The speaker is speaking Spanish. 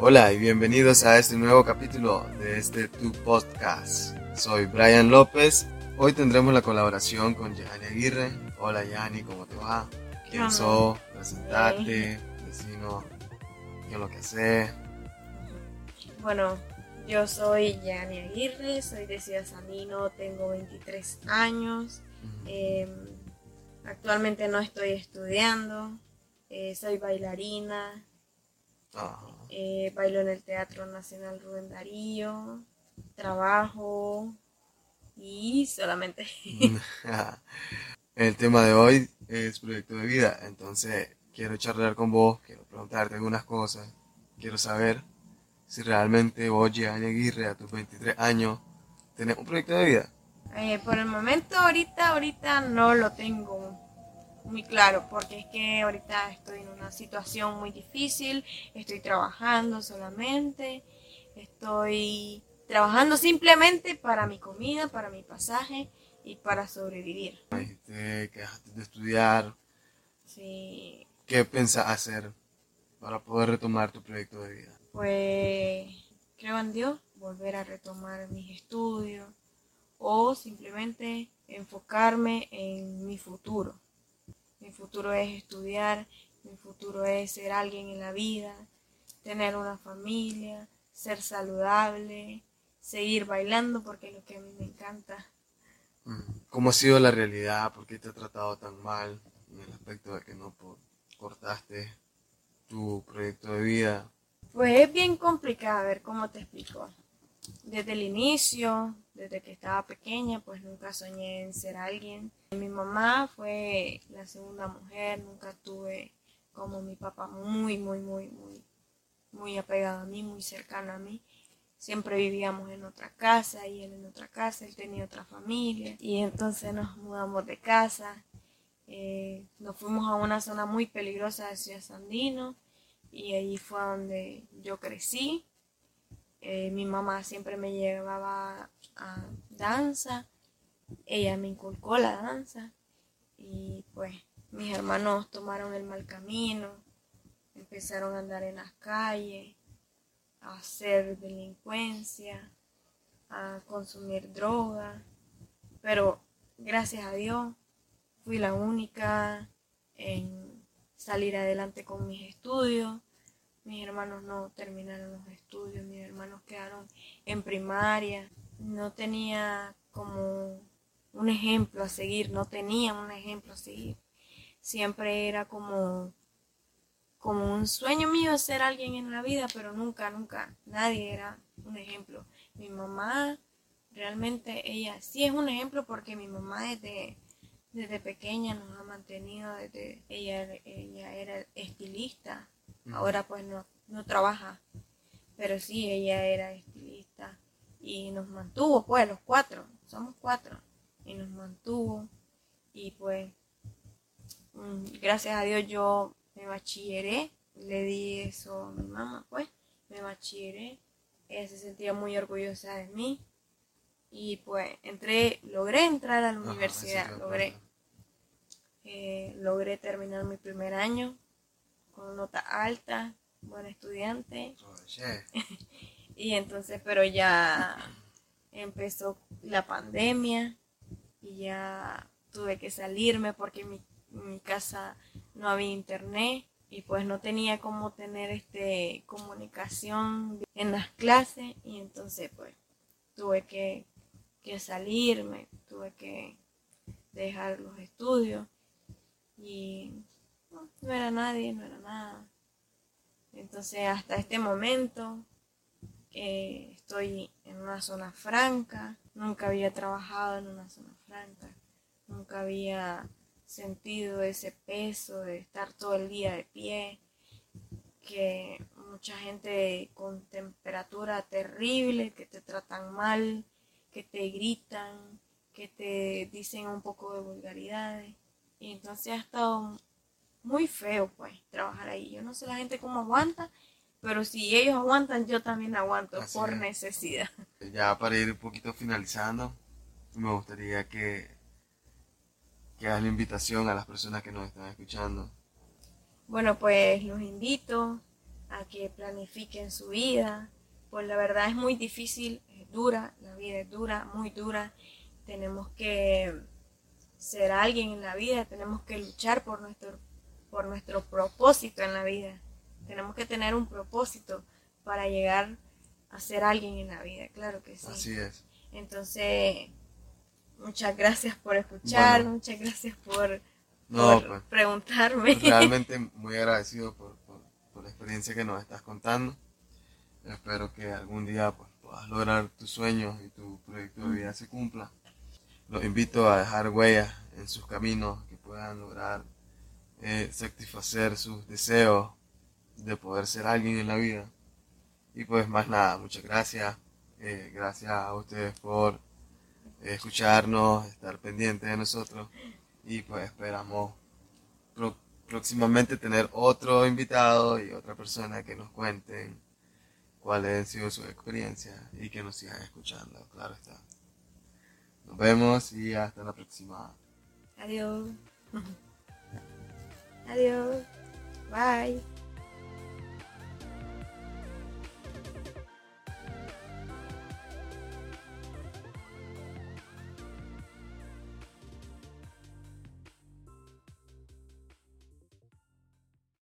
Hola y bienvenidos a este nuevo capítulo de este Tu Podcast. Soy Brian López. Hoy tendremos la colaboración con Yani Aguirre. Hola Yani, ¿cómo te va? ¿Quién Hola. sos? Presentate, vecino, qué es lo que haces. Bueno, yo soy Yani Aguirre, soy de Ciudad Sandino, tengo 23 años. eh, actualmente no estoy estudiando, eh, soy bailarina, Ah, eh, bailo en el Teatro Nacional Rubén Darío, trabajo y solamente. El tema de hoy es proyecto de vida, entonces quiero charlar con vos, quiero preguntarte algunas cosas, quiero saber si realmente vos, Yani Aguirre, a tus 23 años, tenés un proyecto de vida. Eh, por el momento, ahorita, ahorita no lo tengo muy claro, porque es que ahorita estoy en una situación muy difícil, estoy trabajando solamente, estoy trabajando simplemente para mi comida, para mi pasaje y para sobrevivir. Dijiste que dejaste de estudiar, Sí, ¿qué pensás hacer para poder retomar tu proyecto de vida? pues creo en Dios, volver a retomar mis estudios o simplemente enfocarme en mi futuro. Mi futuro es estudiar, mi futuro es ser alguien en la vida, tener una familia, ser saludable, seguir bailando porque es lo que a mí me encanta. Mm. ¿Cómo ha sido la realidad? ¿Por qué te ha tratado tan mal en el aspecto de que no cortaste tu proyecto de vida? Pues es bien complicado, a ver cómo te explico. Desde el inicio, desde que estaba pequeña, pues nunca soñé en ser alguien. Mi mamá fue la segunda mujer, nunca tuve como mi papá muy, muy, muy, muy, muy apegado a mí, muy cercano a mí. Siempre vivíamos en otra casa y él en otra casa, él tenía otra familia y entonces nos mudamos de casa. Eh, nos fuimos a una zona muy peligrosa de Ciudad Sandino y ahí fue donde yo crecí. Eh, mi mamá siempre me llevaba a danza, ella me inculcó la danza y pues mis hermanos tomaron el mal camino, empezaron a andar en las calles, a hacer delincuencia, a consumir droga, pero gracias a Dios fui la única en salir adelante con mis estudios. Mis hermanos no terminaron los estudios, mis hermanos quedaron en primaria. No tenía como un ejemplo a seguir, no tenía un ejemplo a seguir. Siempre era como, como un sueño mío ser alguien en la vida, pero nunca, nunca, nadie era un ejemplo. Mi mamá, realmente ella sí es un ejemplo porque mi mamá desde, desde pequeña nos ha mantenido, desde ella, ella era estilista, ahora pues no, no trabaja, pero sí, ella era estilista y nos mantuvo, pues los cuatro, somos cuatro, y nos mantuvo. Y pues mm, gracias a Dios yo me bachilleré, le di eso a mi mamá, pues me bachilleré, ella se sentía muy orgullosa de mí. Y pues entré, logré entrar a la Ajá, universidad, logré, eh, logré terminar mi primer año con nota alta, buen estudiante, y entonces, pero ya empezó la pandemia y ya tuve que salirme porque en mi, en mi casa no había internet y pues no tenía cómo tener este comunicación en las clases. Y entonces pues tuve que, que salirme, tuve que dejar los estudios y no, era nadie, no era nada. Entonces hasta este momento estoy en una zona franca, nunca había trabajado en una zona franca, nunca había sentido ese peso de estar todo el día de pie, que mucha gente con temperatura terrible, que te tratan mal, que te gritan, que te dicen un poco de vulgaridades. Y entonces ha estado muy feo pues trabajar ahí. Yo no sé la gente cómo aguanta, pero si ellos aguantan, yo también aguanto Así por es. necesidad. Ya para ir un poquito finalizando, me gustaría que, que hagas la invitación a las personas que nos están escuchando. Bueno, pues los invito a que planifiquen su vida. Pues la verdad es muy difícil, es dura, la vida es dura, muy dura. Tenemos que ser alguien en la vida, tenemos que luchar por nuestro, por nuestro propósito en la vida. Tenemos que tener un propósito para llegar a ser alguien en la vida, claro que sí. Así es. Entonces, muchas gracias por escuchar, Bueno. muchas gracias por, No, por pues, preguntarme. realmente muy agradecido por, por- por la experiencia que nos estás contando. Espero que algún día pues, puedas lograr tus sueños y tu proyecto de vida se cumpla. Los invito a dejar huellas en sus caminos, que puedan lograr eh, satisfacer sus deseos de poder ser alguien en la vida. Y pues más nada, muchas gracias. Eh, gracias a ustedes por escucharnos, estar pendientes de nosotros. Y pues esperamos próximamente tener otro invitado y otra persona que nos cuenten cuáles han sido sus experiencias y que nos sigan escuchando, claro está. Nos vemos y hasta la próxima. Adiós. Adiós. Bye.